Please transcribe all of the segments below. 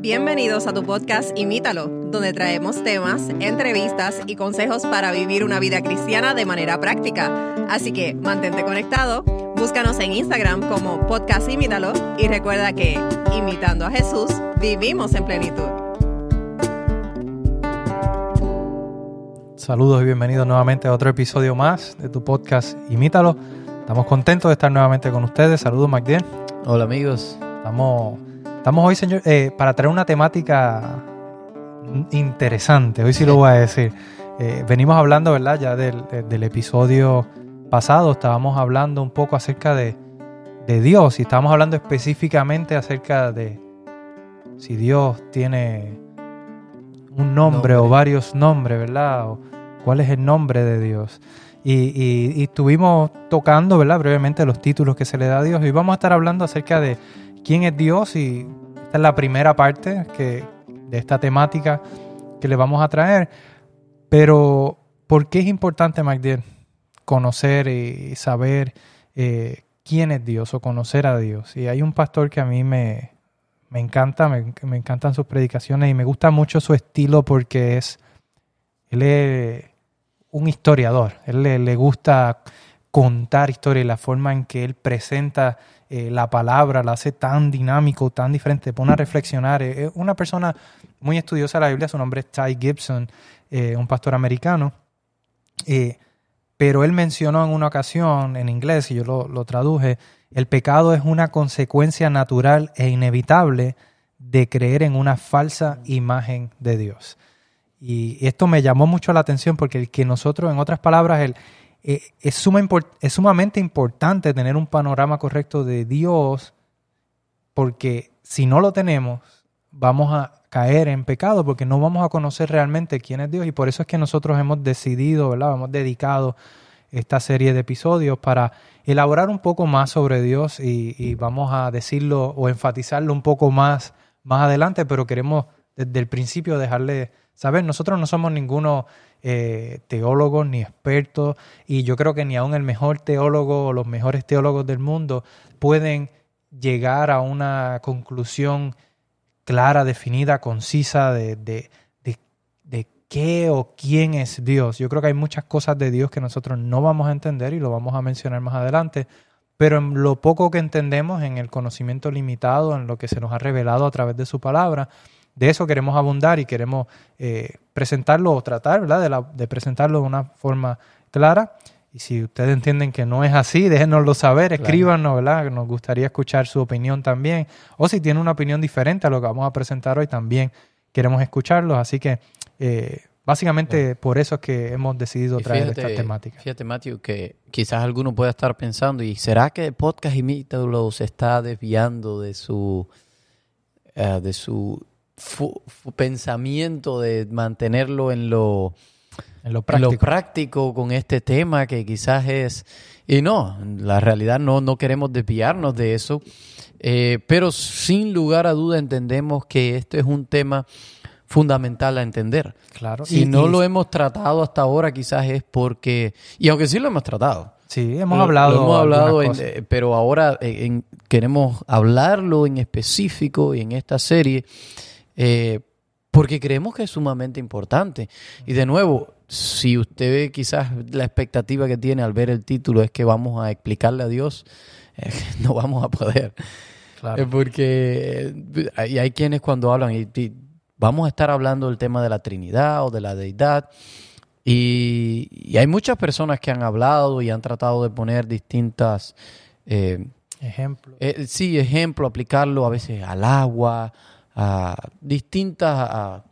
Bienvenidos a tu podcast Imítalo, donde traemos temas, entrevistas y consejos para vivir una vida cristiana de manera práctica. Así que mantente conectado, búscanos en Instagram como podcast Imítalo y recuerda que, imitando a Jesús, vivimos en plenitud. Saludos y bienvenidos nuevamente a otro episodio más de tu podcast Imítalo. Estamos contentos de estar nuevamente con ustedes. Saludos, Magdiel. Hola, amigos. Estamos Estamos hoy, señor, eh, para traer una temática interesante. Hoy sí lo voy a decir. Eh, venimos hablando, ¿verdad? Ya del, episodio pasado estábamos hablando un poco acerca de, Dios y estábamos hablando específicamente acerca de si Dios tiene un nombre, o varios nombres, ¿verdad? O cuál es el nombre de Dios. Y, y, estuvimos tocando, ¿verdad? Brevemente los títulos que se le da a Dios y vamos a estar hablando acerca de quién es Dios y esta es la primera parte que, de esta temática que le vamos a traer. Pero, ¿por qué es importante, Magdiel, conocer y saber eh, quién es Dios o conocer a Dios? Y hay un pastor que a mí me, me encanta, me, encantan sus predicaciones y me gusta mucho su estilo porque es, él es un historiador, él le, gusta contar historia y la forma en que él presenta eh, la palabra, la hace tan dinámico, tan diferente, te pone a reflexionar. Eh, es una persona muy estudiosa de la Biblia, su nombre es Ty Gibson, eh, un pastor americano. pero él mencionó en una ocasión, en inglés, y yo lo, lo traduje, el pecado es una consecuencia natural e inevitable de creer en una falsa imagen de Dios. Y esto me llamó mucho la atención porque el que nosotros, en otras palabras, el, eh, es, sumamente importante tener un panorama correcto de Dios, porque si no lo tenemos, vamos a caer en pecado, porque no vamos a conocer realmente quién es Dios. Y por eso es que nosotros hemos decidido, ¿verdad? Hemos dedicado esta serie de episodios para elaborar un poco más sobre Dios y, y, vamos a decirlo o enfatizarlo un poco más más adelante, pero queremos desde el principio dejarle saber, nosotros no somos ninguno eh, teólogos ni expertos y yo creo que ni aún el mejor teólogo o los mejores teólogos del mundo pueden llegar a una conclusión clara, definida, concisa de, de, de, qué o quién es Dios. Yo creo que hay muchas cosas de Dios que nosotros no vamos a entender y lo vamos a mencionar más adelante, pero en lo poco que entendemos, en el conocimiento limitado, en lo que se nos ha revelado a través de su palabra, de eso queremos abundar y queremos eh, presentarlo o tratar ¿verdad? De, presentarlo de una forma clara. Y si ustedes entienden que no es así, déjenoslo saber, escríbanos, ¿verdad? Nos gustaría escuchar su opinión también. O si tienen una opinión diferente a lo que vamos a presentar hoy, también queremos escucharlos. Así que eh, básicamente por eso es que hemos decidido traer esta temática. Fíjate, Matthew, que quizás alguno pueda estar pensando, ¿y será que el podcast Imítalo se está desviando de su, uh, de su pensamiento de mantenerlo en lo, en lo, práctico. con este tema que quizás es... Y no, la realidad no, no queremos desviarnos de eso, eh, pero sin lugar a duda entendemos que esto es un tema fundamental a entender. Claro. Si no lo hemos tratado hasta ahora, quizás es porque, y aunque sí lo hemos tratado. Sí, hemos hablado. hemos hablado, eh, pero ahora eh, queremos hablarlo en específico y en esta serie eh, porque creemos que es sumamente importante. Y de nuevo, si usted ve quizás la expectativa que tiene al ver el título es que vamos a explicarle a Dios, eh, no vamos a poder. Claro. porque hay, hay quienes cuando hablan, y, vamos a estar hablando del tema de la Trinidad o de la deidad, y, hay muchas personas que han hablado y han tratado de poner distintas... Eh, sí, ejemplo, aplicarlo a veces al agua, a distintas, a,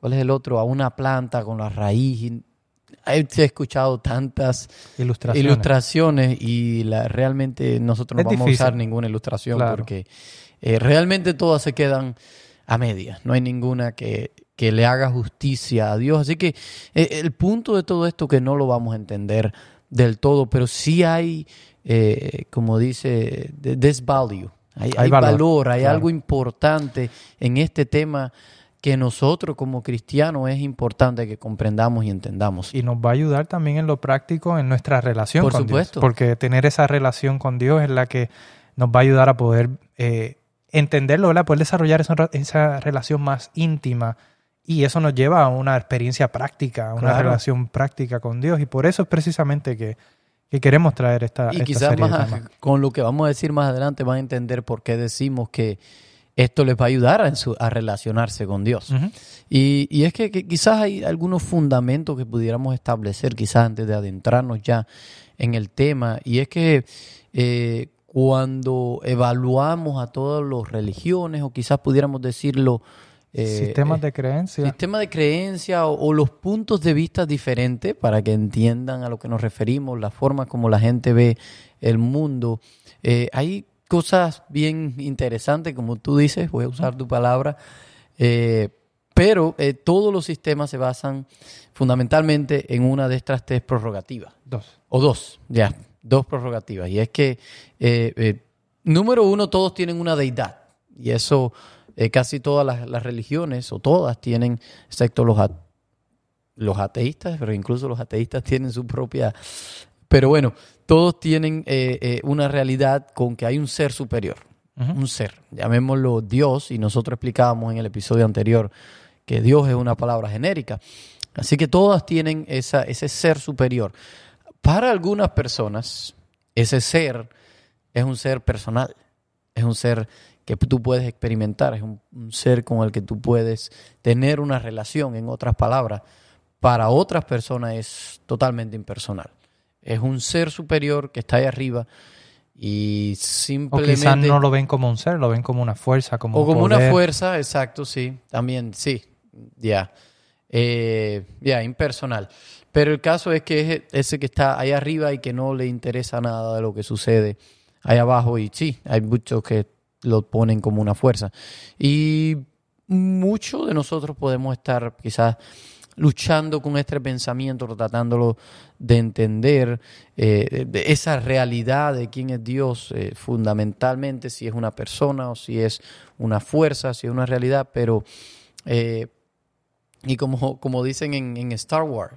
¿cuál es el otro? A una planta con la raíz. He escuchado tantas ilustraciones, y la, realmente nosotros no vamos a usar ninguna ilustración porque eh, realmente todas se quedan a medias. No hay ninguna que, que le haga justicia a Dios. Así que eh, el punto de todo esto que no lo vamos a entender del todo, pero sí hay, eh, como dice, this value, hay, valor, hay algo importante en este tema que nosotros como cristianos es importante que comprendamos y entendamos. Y nos va a ayudar también en lo práctico en nuestra relación Por con supuesto. Dios. Porque tener esa relación con Dios es la que nos va a ayudar a poder eh, entenderlo, ¿verdad? Poder desarrollar esa, esa relación más íntima y eso nos lleva a una experiencia práctica, a una relación práctica con Dios. Y por eso es precisamente que, queremos traer esta, y quizás más, con lo que vamos a decir más adelante van a entender por qué decimos que esto les va a ayudar a, a relacionarse con Dios. y, y, es que, quizás hay algunos fundamentos que pudiéramos establecer, quizás antes de adentrarnos ya en el tema, y es que eh, cuando evaluamos a todas las religiones, o quizás pudiéramos decirlo, eh, sistemas de creencia. Sistema de creencia o, los puntos de vista diferentes para que entiendan a lo que nos referimos, la forma como la gente ve el mundo. Eh, hay cosas bien interesantes, como tú dices, voy a usar tu palabra, eh, pero todos los sistemas se basan fundamentalmente en una de estas tres prerrogativas. Dos. O dos, ya, dos prerrogativas. Y es que, número uno, todos tienen una deidad. Y eso eh, casi todas las, religiones, o todas tienen, excepto los, los ateístas, pero incluso los ateístas tienen su propia... Pero bueno, todos tienen eh, eh, una realidad con que hay un ser superior, un ser, llamémoslo Dios, y nosotros explicábamos en el episodio anterior que Dios es una palabra genérica. Así que todas tienen esa, ese ser superior. Para algunas personas, ese ser es un ser personal, es un ser que tú puedes experimentar, es un, ser con el que tú puedes tener una relación, en otras palabras, para otras personas es totalmente impersonal. Es un ser superior que está ahí arriba y simplemente... O quizás no lo ven como un ser, lo ven como una fuerza, como O como una fuerza, exacto, sí, también, sí, ya. Eh, ya, impersonal. Pero el caso es que es ese que está ahí arriba y que no le interesa nada de lo que sucede ahí abajo. Y sí, hay muchos que lo ponen como una fuerza. Y muchos de nosotros podemos estar quizás luchando con este pensamiento, tratándolo de entender eh, de esa realidad de quién es Dios, eh, fundamentalmente si es una persona o si es una fuerza, si es una realidad, pero, eh, y como, como dicen en, en Star Wars,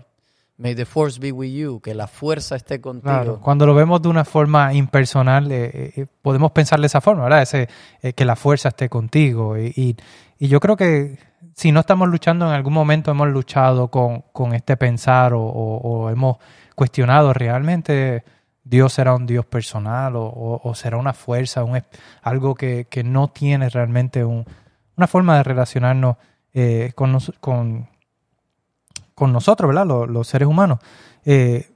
May the force be with you, que la fuerza esté contigo. cuando lo vemos de una forma impersonal, eh, eh, podemos pensar de esa forma, ¿verdad? Ese, eh, que la fuerza esté contigo. Y, y, yo creo que si no estamos luchando, en algún momento hemos luchado con, con este pensar o, o, hemos cuestionado realmente Dios será un Dios personal o, o será una fuerza, un, algo que, que, no tiene realmente un, una forma de relacionarnos con, con con nosotros, ¿verdad? Los, seres humanos. Eh,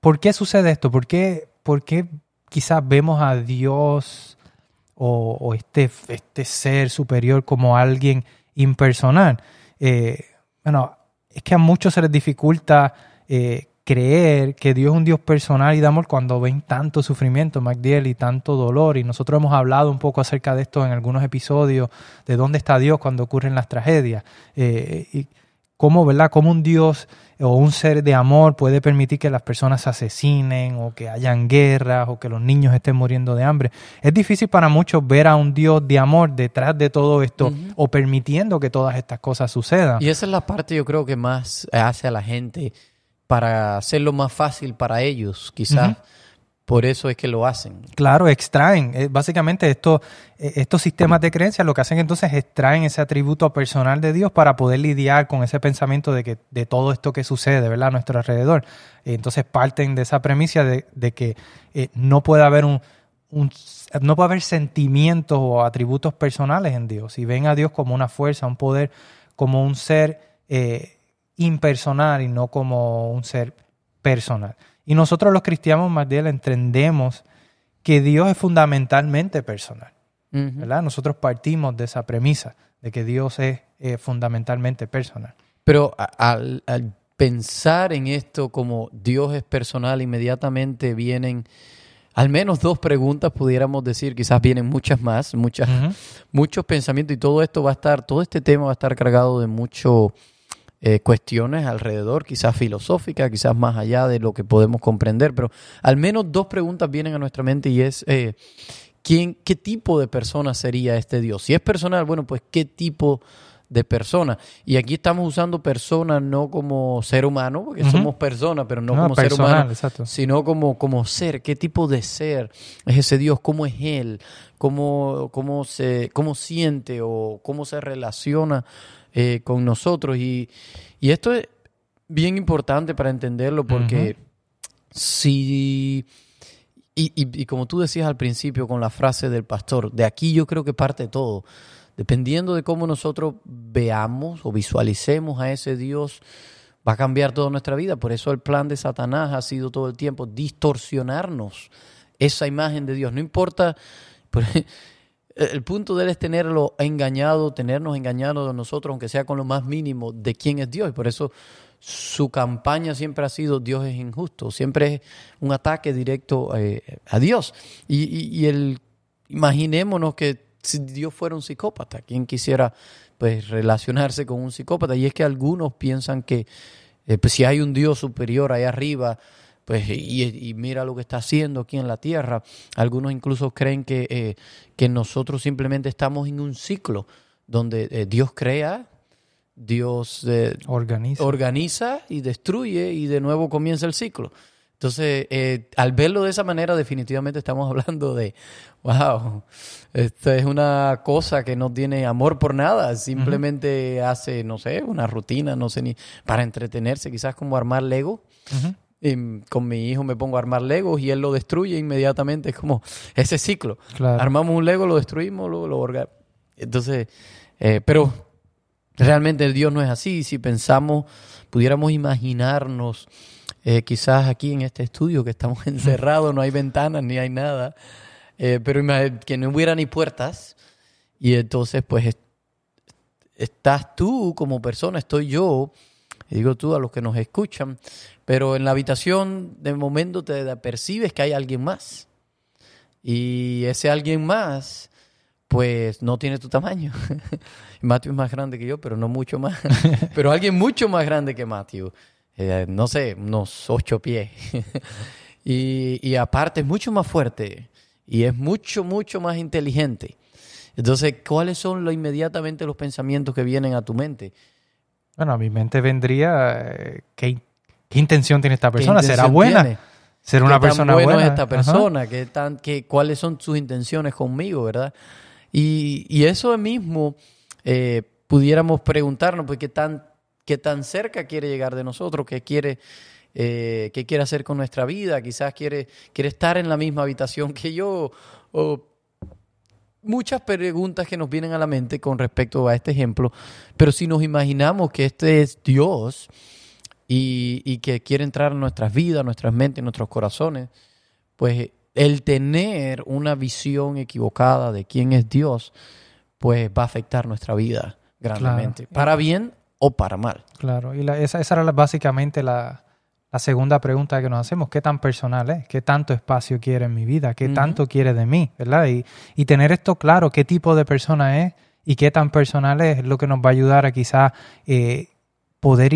¿Por qué sucede esto? ¿Por qué, por qué quizás vemos a Dios o, este, este, ser superior como alguien impersonal? Eh, bueno, es que a muchos se les dificulta eh, creer que Dios es un Dios personal y de amor cuando ven tanto sufrimiento, MacDiel, y tanto dolor. Y nosotros hemos hablado un poco acerca de esto en algunos episodios, de dónde está Dios cuando ocurren las tragedias. Cómo, ¿verdad? Cómo un Dios o un ser de amor puede permitir que las personas se asesinen o que hayan guerras o que los niños estén muriendo de hambre. Es difícil para muchos ver a un Dios de amor detrás de todo esto o permitiendo que todas estas cosas sucedan. Y esa es la parte yo creo que más hace a la gente para hacerlo más fácil para ellos, quizás. Por eso es que lo hacen. Claro, extraen. Eh, básicamente esto, eh, estos sistemas de creencias lo que hacen entonces es extraen ese atributo personal de Dios para poder lidiar con ese pensamiento de que de todo esto que sucede ¿verdad? a nuestro alrededor. Entonces parten de esa premisa de, que eh, no puede haber un, no puede haber sentimientos o atributos personales en Dios. Y ven a Dios como una fuerza, un poder, como un ser impersonal y no como un ser personal. Y nosotros los cristianos, Magdiel, entendemos que Dios es fundamentalmente personal. ¿verdad? Nosotros partimos de esa premisa de que Dios es eh, fundamentalmente personal. Pero al, pensar en esto como Dios es personal, inmediatamente vienen al menos dos preguntas, pudiéramos decir, quizás vienen muchas más, muchas, muchos pensamientos y todo esto va a estar, todo este tema va a estar cargado de mucho eh, cuestiones alrededor, quizás filosóficas, quizás más allá de lo que podemos comprender, pero al menos dos preguntas vienen a nuestra mente y es, eh, ¿quién, ¿qué tipo de persona sería este Dios? Si es personal, bueno, pues ¿qué tipo de persona. Y aquí estamos usando persona no como ser humano, porque somos personas, pero no, como ser humano, sino como, como ser. ¿Qué tipo de ser es ese Dios? ¿Cómo es Él? ¿Cómo, cómo, se, cómo siente o cómo se relaciona eh, con nosotros? Y, y, esto es bien importante para entenderlo porque si... Y, y, y, como tú decías al principio con la frase del pastor, de aquí yo creo que parte todo. Dependiendo de cómo nosotros veamos o visualicemos a ese Dios, va a cambiar toda nuestra vida. Por eso el plan de Satanás ha sido todo el tiempo distorsionarnos esa imagen de Dios. No importa, el punto de él es tenerlo engañado, tenernos engañados de nosotros, aunque sea con lo más mínimo, de quién es Dios. Y por eso su campaña siempre ha sido Dios es injusto, siempre es un ataque directo eh, a Dios. Y, y el, imaginémonos que si Dios fuera un psicópata, ¿quién quisiera pues relacionarse con un psicópata? Y es que algunos piensan que eh, pues, si hay un Dios superior ahí arriba, pues y, mira lo que está haciendo aquí en la tierra. Algunos incluso creen que, eh, que nosotros simplemente estamos en un ciclo donde eh, Dios crea, Dios organiza. organiza y destruye y de nuevo comienza el ciclo. Entonces, eh, al verlo de esa manera, definitivamente estamos hablando de, wow, esta es una cosa que no tiene amor por nada, simplemente hace, no sé, una rutina, no sé ni, para entretenerse, quizás como armar Lego. Y con mi hijo me pongo a armar Legos y él lo destruye inmediatamente, es como ese ciclo. Armamos un Lego, lo destruimos, luego lo organizamos. Entonces, eh, pero realmente el Dios no es así. Si pensamos, pudiéramos imaginarnos eh, quizás aquí en este estudio que estamos encerrados, no hay ventanas ni hay nada, eh, pero que no hubiera ni puertas. Y entonces, pues, estás tú como persona, estoy yo, y digo tú a los que nos escuchan, pero en la habitación de momento te percibes que hay alguien más. Y ese alguien más, pues no tiene tu tamaño. Matthew es más grande que yo, pero no mucho más. pero alguien mucho más grande que Matthew. Eh, no sé, unos ocho pies. y, aparte es mucho más fuerte y es mucho, mucho más inteligente. Entonces, ¿cuáles son lo, inmediatamente los pensamientos que vienen a tu mente? Bueno, a mi mente vendría, eh, ¿qué, intención tiene esta persona? ¿Será buena? ¿Será una persona bueno buena? es esta persona? ¿Qué tan, qué, ¿Cuáles son sus intenciones conmigo, verdad? Y, y eso mismo eh, pudiéramos preguntarnos, pues, ¿qué tan qué tan cerca quiere llegar de nosotros, qué quiere, eh, qué quiere hacer con nuestra vida, quizás quiere, quiere estar en la misma habitación que yo. O muchas preguntas que nos vienen a la mente con respecto a este ejemplo, pero si nos imaginamos que este es Dios y, y que quiere entrar en nuestras vidas, nuestras mentes, nuestros corazones, pues el tener una visión equivocada de quién es Dios, pues va a afectar nuestra vida grandemente, para bien o para mal. Claro, y esa, esa, era básicamente la, segunda pregunta que nos hacemos, ¿qué tan personal es? ¿Qué tanto espacio quiere en mi vida? ¿Qué tanto quiere de mí? ¿Verdad? Y, y, tener esto claro, qué tipo de persona es y qué tan personal es, lo que nos va a ayudar a quizás eh, poder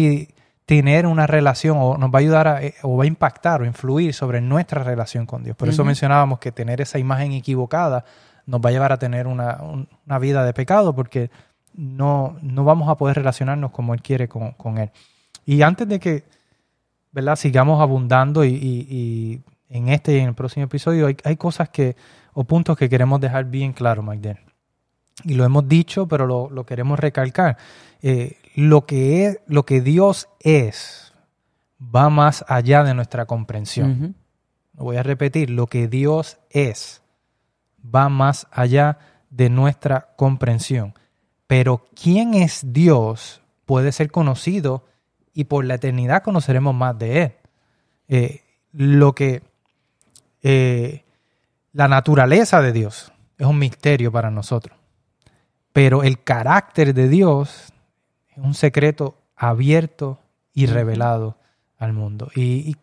tener una relación o nos va a ayudar a, eh, o va a impactar o influir sobre nuestra relación con Dios. Por eso mencionábamos que tener esa imagen equivocada nos va a llevar a tener una, una vida de pecado porque no, no vamos a poder relacionarnos como Él quiere con, Él. Y antes de que ¿verdad? sigamos abundando y, en este y en el próximo episodio hay, cosas que o puntos que queremos dejar bien claro, Magdalena. Y lo hemos dicho, pero lo, queremos recalcar. Eh, lo, que es, lo que Dios es va más allá de nuestra comprensión. Lo voy a repetir, lo que Dios es va más allá de nuestra comprensión. Pero quién es Dios puede ser conocido y por la eternidad conoceremos más de Él. Eh, lo que eh, la naturaleza de Dios es un misterio para nosotros. Pero el carácter de Dios un secreto abierto y revelado al mundo. Y,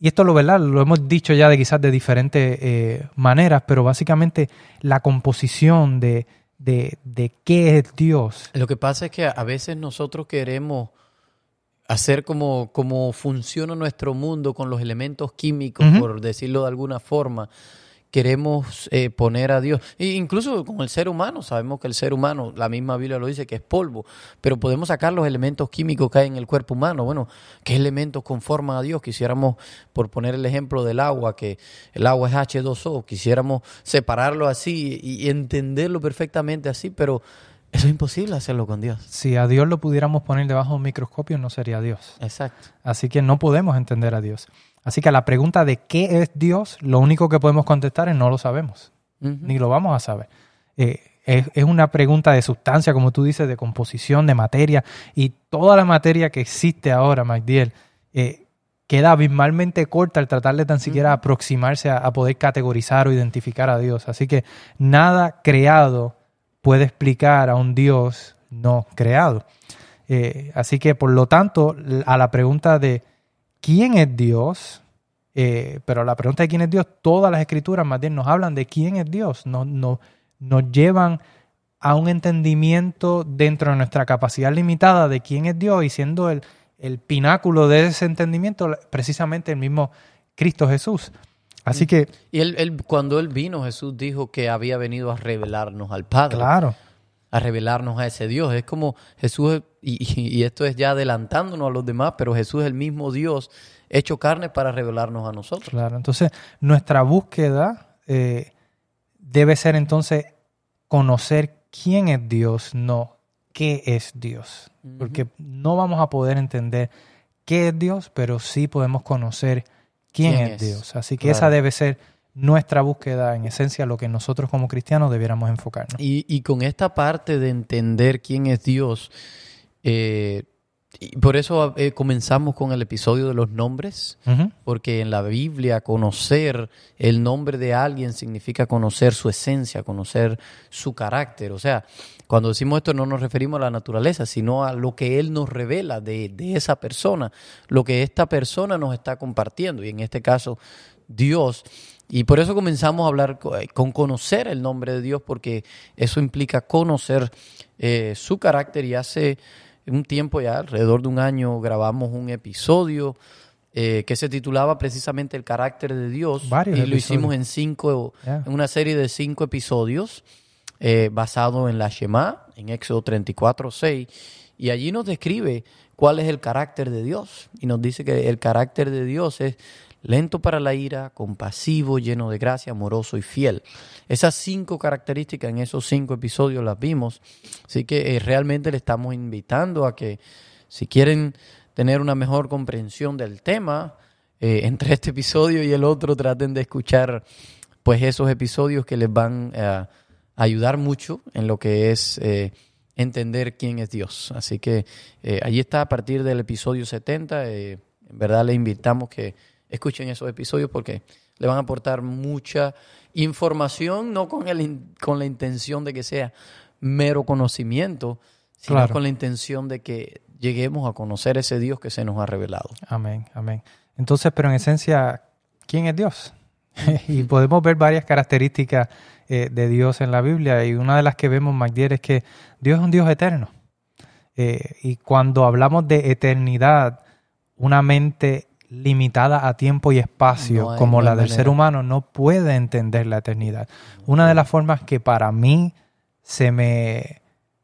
esto lo, ¿verdad? lo hemos dicho ya de quizás de diferentes eh, maneras, pero básicamente la composición de, de, de qué es Dios. Lo que pasa es que a veces nosotros queremos hacer como, como funciona nuestro mundo con los elementos químicos, por decirlo de alguna forma, queremos eh, poner a Dios. E incluso con el ser humano, sabemos que el ser humano, la misma Biblia lo dice, que es polvo, pero podemos sacar los elementos químicos que hay en el cuerpo humano. Bueno, ¿qué elementos conforman a Dios? Quisiéramos, por poner el ejemplo del agua, que el agua es H2O, quisiéramos separarlo así y entenderlo perfectamente así, pero eso es imposible hacerlo con Dios. Si a Dios lo pudiéramos poner debajo de un microscopio, no sería Dios. Exacto. Así que no podemos entender a Dios. Así que a la pregunta de qué es Dios, lo único que podemos contestar es no lo sabemos, ni lo vamos a saber. Eh, es, una pregunta de sustancia, como tú dices, de composición, de materia, y toda la materia que existe ahora, Magdiel, eh, queda abismalmente corta al tratar de tan siquiera aproximarse a, poder categorizar o identificar a Dios. Así que nada creado puede explicar a un Dios no creado. Eh, así que, por lo tanto, a la pregunta de quién es Dios, eh, pero la pregunta de quién es Dios, todas las escrituras más bien nos hablan de quién es Dios, nos, nos llevan a un entendimiento dentro de nuestra capacidad limitada de quién es Dios y siendo el, el pináculo de ese entendimiento precisamente el mismo Cristo Jesús. Así que... Y él, cuando él vino, Jesús dijo que había venido a revelarnos al Padre. Claro. A revelarnos a ese Dios. Es como Jesús, y, esto es ya adelantándonos a los demás, pero Jesús es el mismo Dios hecho carne para revelarnos a nosotros. Claro, entonces nuestra búsqueda eh, debe ser entonces conocer quién es Dios, no qué es Dios. Porque no vamos a poder entender qué es Dios, pero sí podemos conocer quién, es, Dios. Así que esa debe ser nuestra búsqueda, en esencia, lo que nosotros como cristianos debiéramos enfocarnos. Y, con esta parte de entender quién es Dios, eh, y por eso eh, comenzamos con el episodio de los nombres, porque en la Biblia conocer el nombre de alguien significa conocer su esencia, conocer su carácter. O sea, cuando decimos esto no nos referimos a la naturaleza, sino a lo que Él nos revela de, de esa persona, lo que esta persona nos está compartiendo. Y en este caso, Dios. Y por eso comenzamos a hablar eh, con conocer el nombre de Dios, porque eso implica conocer eh, su carácter y hace un tiempo ya, alrededor de un año, grabamos un episodio eh, que se titulaba precisamente El carácter de Dios. y lo hicimos en cinco, en una serie de cinco episodios eh, basado en la Shema, en Éxodo 34, 6. Y allí nos describe cuál es el carácter de Dios. Y nos dice que el carácter de Dios es lento para la ira, compasivo, lleno de gracia, amoroso y fiel. Esas cinco características en esos cinco episodios las vimos, así que eh, realmente le estamos invitando a que si quieren tener una mejor comprensión del tema, eh, entre este episodio y el otro traten de escuchar pues esos episodios que les van a ayudar mucho en lo que es eh, entender quién es Dios. Así que allí está a partir del episodio 70. en verdad le invitamos que escuchen esos episodios porque le van a aportar mucha información, no con, el, con la intención de que sea mero conocimiento, sino con la intención de que lleguemos a conocer ese Dios que se nos ha revelado. Amén, amén. Entonces, pero en esencia, ¿quién es Dios? y podemos ver varias características eh, de Dios en la Biblia y una de las que vemos, Magdiel, es que Dios es un Dios eterno. Eh, y cuando hablamos de eternidad, una mente limitada a tiempo y espacio como la del ser humano no puede entender la eternidad. Una de las formas que para mí se me,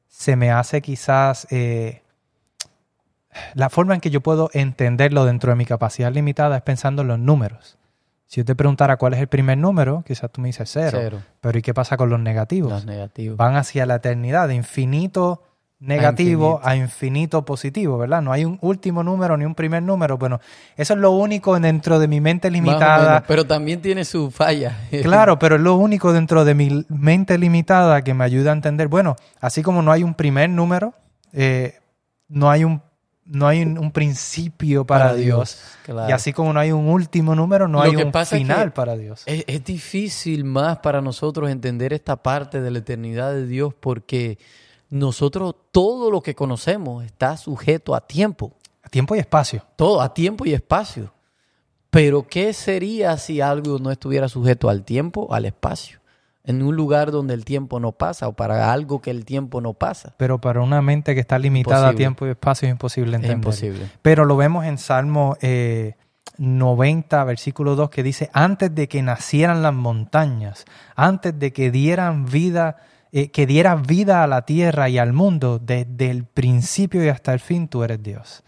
se me hace quizás eh, la forma en que yo puedo entenderlo dentro de mi capacidad limitada es pensando en los números. Si yo te preguntara cuál es el primer número, quizás tú me dices cero. Pero ¿y qué pasa con los negativos? Los negativos. Van hacia la eternidad, de infinito negativo a infinito. positivo, ¿verdad? No hay un último número ni un primer número. Bueno, eso es lo único dentro de mi mente limitada. pero también tiene su falla. claro, pero es lo único dentro de mi mente limitada que me ayuda a entender. Bueno, así como no hay un primer número, eh, no hay un no hay un, principio para, Dios. Y así como no hay un último número, no hay un final para Dios. Es, es difícil más para nosotros entender esta parte de la eternidad de Dios porque nosotros todo lo que conocemos está sujeto a tiempo. A tiempo y espacio. Todo, a tiempo y espacio. Pero ¿qué sería si algo no estuviera sujeto al tiempo, al espacio? En un lugar donde el tiempo no pasa o para algo que el tiempo no pasa. Pero para una mente que está limitada a tiempo y espacio es imposible entender. Es imposible. Pero lo vemos en Salmo, eh, 90, versículo 2, que dice, antes de que nacieran las montañas, antes de que dieran vida, eh, que dieras vida a la tierra y al mundo, desde el principio y hasta el fin, tú eres Dios.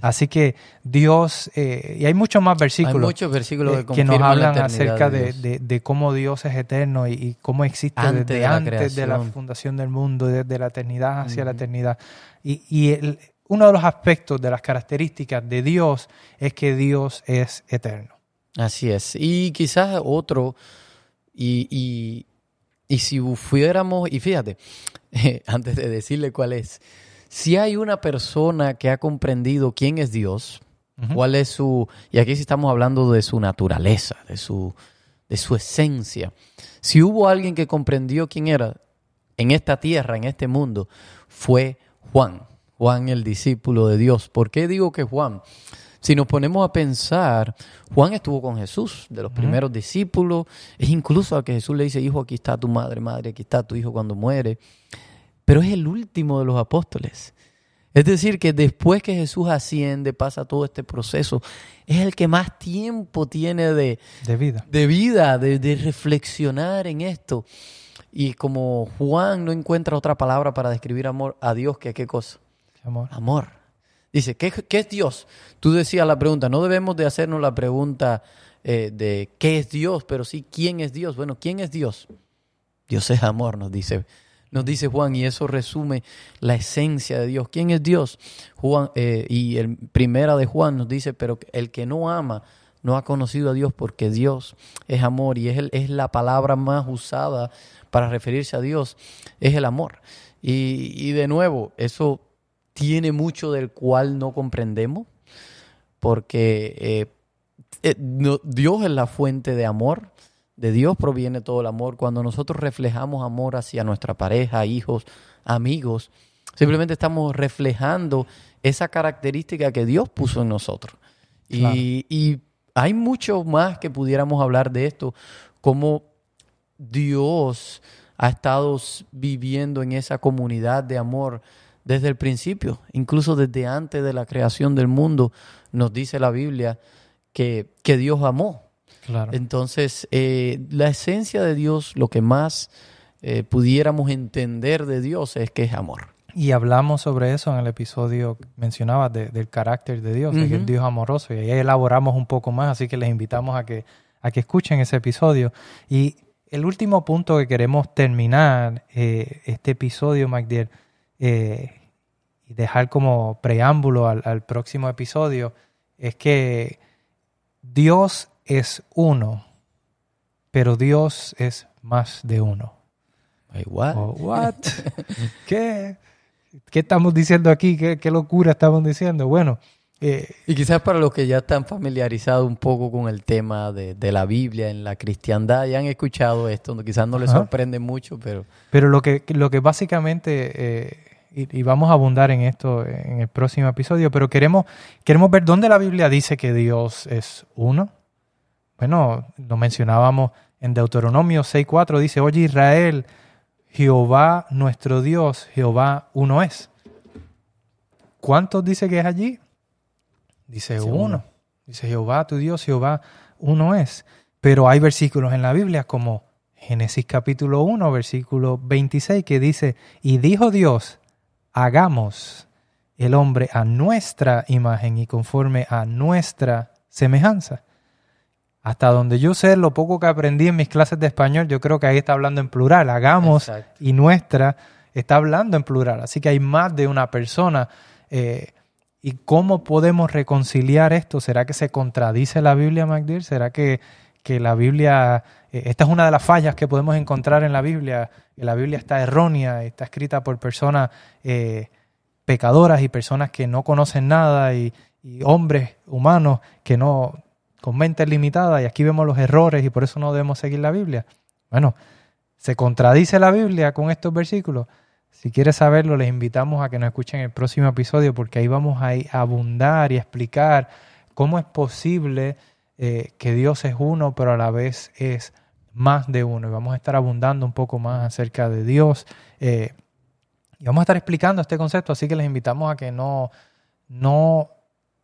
Así, que Dios, eh, y hay muchos más versículos, hay muchos versículos que, nos hablan acerca de, cómo Dios es eterno y, cómo existe desde antes de la fundación del mundo, desde la eternidad hacia la eternidad. Y, y el, uno de los aspectos de las características de Dios es que Dios es eterno. Así es. Y quizás otro, y, si fuéramos, y fíjate, antes de decirle cuál es, si hay una persona que ha comprendido quién es Dios, cuál es su, y aquí sí estamos hablando de su naturaleza, de su, de su esencia, si hubo alguien que comprendió quién era en esta tierra, en este mundo, fue Juan. Juan el discípulo de Dios. ¿Por qué digo que Juan? Si nos ponemos a pensar, Juan estuvo con Jesús, de los primeros discípulos, es incluso a que Jesús le dice, hijo, aquí está tu madre, madre, aquí está tu hijo cuando muere, pero es el último de los apóstoles. Es decir, que después que Jesús asciende, pasa todo este proceso, es el que más tiempo tiene de, de vida, de, vida de, de reflexionar en esto. Y como Juan no encuentra otra palabra para describir amor a Dios que qué cosa, Amor. Amor. Dice, ¿qué, es Dios? Tú decías la pregunta, no debemos de hacernos la pregunta eh, de qué es Dios, pero sí quién es Dios. Bueno, ¿quién es Dios? Dios es amor, nos dice, nos dice Juan, y eso resume la esencia de Dios. ¿Quién es Dios? Juan, eh, y el primera de Juan nos dice, pero el que no ama no ha conocido a Dios porque Dios es amor y es, es la palabra más usada para referirse a Dios, es el amor. Y, y de nuevo, eso tiene mucho del cual no comprendemos, porque eh, eh, Dios es la fuente de amor, de Dios proviene todo el amor. Cuando nosotros reflejamos amor hacia nuestra pareja, hijos, amigos, simplemente estamos reflejando esa característica que Dios puso en nosotros. Y, y, hay mucho más que pudiéramos hablar de esto, como Dios ha estado viviendo en esa comunidad de amor desde el principio, incluso desde antes de la creación del mundo, nos dice la Biblia que, que Dios amó. Claro. Entonces, eh, la esencia de Dios, lo que más eh, pudiéramos entender de Dios es que es amor. Y hablamos sobre eso en el episodio, mencionabas del carácter de Dios, de que es Dios amoroso, y ahí elaboramos un poco más, así que les invitamos a que, a que escuchen ese episodio. Y el último punto que queremos terminar eh, este episodio, MacDill, eh, y dejar como preámbulo al, próximo episodio es que Dios es uno, pero Dios es más de uno. what? Oh, what? ¿Qué? ¿Qué estamos diciendo aquí? ¿Qué, locura estamos diciendo? Bueno. Eh, y quizás para los que ya están familiarizados un poco con el tema de, la Biblia en la cristiandad, ya han escuchado esto, quizás no les sorprende mucho, pero... Pero lo que, lo que básicamente eh, y, vamos a abundar en esto en el próximo episodio, pero queremos, queremos ver dónde la Biblia dice que Dios es uno. Bueno, lo mencionábamos en Deuteronomio 6.4, dice, oye Israel, Jehová nuestro Dios, Jehová uno es. ¿Cuántos dice que es allí? Dice uno. Dice Jehová tu Dios, Jehová uno es. Pero hay versículos en la Biblia como Génesis capítulo 1, versículo 26, que dice, y dijo Dios, hagamos el hombre a nuestra imagen y conforme a nuestra semejanza. Hasta donde yo sé, lo poco que aprendí en mis clases de español, yo creo que ahí está hablando en plural. Hagamos y nuestra está hablando en plural. Así que hay más de una persona. Eh, ¿Y cómo podemos reconciliar esto? ¿Será que se contradice la Biblia, MacDill? ¿Será que, que la Biblia, eh, esta es una de las fallas que podemos encontrar en la Biblia? la Biblia está errónea, está escrita por personas eh, pecadoras y personas que no conocen nada y, hombres humanos que no, con mente limitada y aquí vemos los errores y por eso no debemos seguir la Biblia. Bueno, ¿se contradice la Biblia con estos versículos? Si quieres saberlo, les invitamos a que nos escuchen el próximo episodio porque ahí vamos a abundar y explicar cómo es posible eh, que Dios es uno, pero a la vez es más de uno. Y vamos a estar abundando un poco más acerca de Dios. Eh, y vamos a estar explicando este concepto, así que les invitamos a que no, no,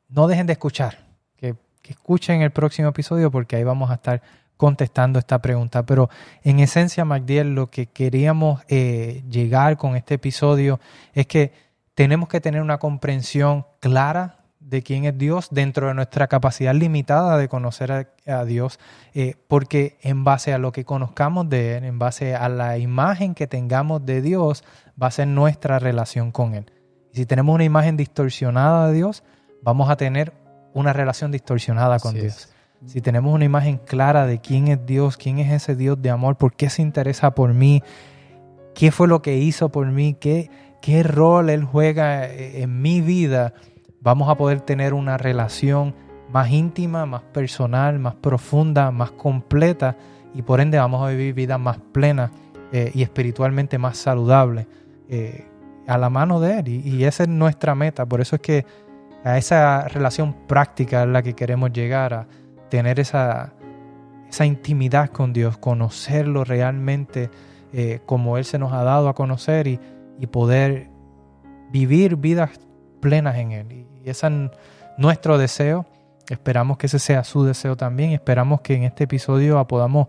no dejen de escuchar, que que escuchen el próximo episodio porque ahí vamos a estar contestando esta pregunta. Pero en esencia, Magdiel, lo que queríamos eh, llegar con este episodio es que tenemos que tener una comprensión clara de quién es Dios dentro de nuestra capacidad limitada de conocer a, Dios, eh, porque en base a lo que conozcamos de Él, en base a la imagen que tengamos de Dios, va a ser nuestra relación con Él. Y si tenemos una imagen distorsionada de Dios, vamos a tener una relación distorsionada con Dios. Si tenemos una imagen clara de quién es Dios, quién es ese Dios de amor, por qué se interesa por mí, qué fue lo que hizo por mí, qué, qué rol Él juega eh, en mi vida, vamos a poder tener una relación más íntima, más personal, más profunda, más completa y por ende vamos a vivir vidas más plenas eh, y espiritualmente más saludables eh, a la mano de Él. Y, esa es nuestra meta. Por eso es que a esa relación práctica es la que queremos llegar, a tener esa, esa intimidad con Dios, conocerlo realmente eh, como Él se nos ha dado a conocer y, y poder vivir vidas plenas en Él. Y ese es nuestro deseo. Esperamos que ese sea su deseo también. Esperamos que en este episodio podamos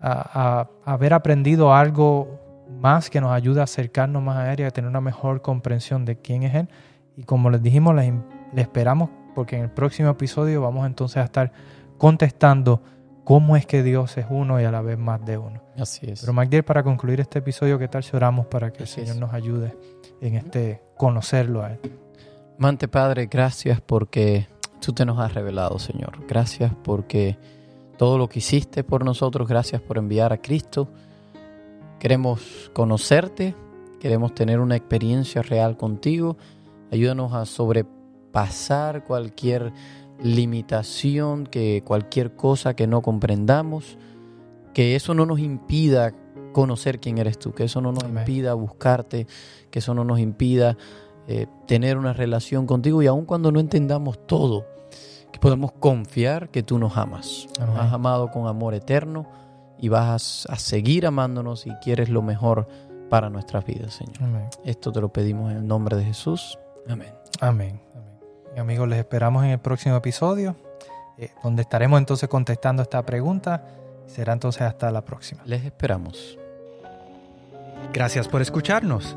haber aprendido algo más que nos ayude a acercarnos más a Él y a tener una mejor comprensión de quién es Él. Y como les dijimos, le, esperamos porque en el próximo episodio vamos entonces a estar contestando cómo es que Dios es uno y a la vez más de uno. Así es. Pero Magdiel, para concluir este episodio, ¿qué tal si oramos para que el Señor nos ayude en este conocerlo a Él? Mante Padre, gracias porque tú te nos has revelado, Señor. Gracias porque todo lo que hiciste por nosotros, gracias por enviar a Cristo. Queremos conocerte, queremos tener una experiencia real contigo. Ayúdanos a sobrepasar cualquier limitación, que cualquier cosa que no comprendamos, que eso no nos impida conocer quién eres tú, que eso no nos impida buscarte, que eso no nos impida eh, tener una relación contigo y aun cuando no entendamos todo, que podemos confiar que tú nos amas. Nos has amado con amor eterno y vas a seguir amándonos y quieres lo mejor para nuestras vidas, Señor. Esto te lo pedimos en el nombre de Jesús. Amén. Amén. amigos, les esperamos en el próximo episodio, eh, donde estaremos entonces contestando esta pregunta. Será entonces hasta la próxima. Les esperamos. Gracias por escucharnos.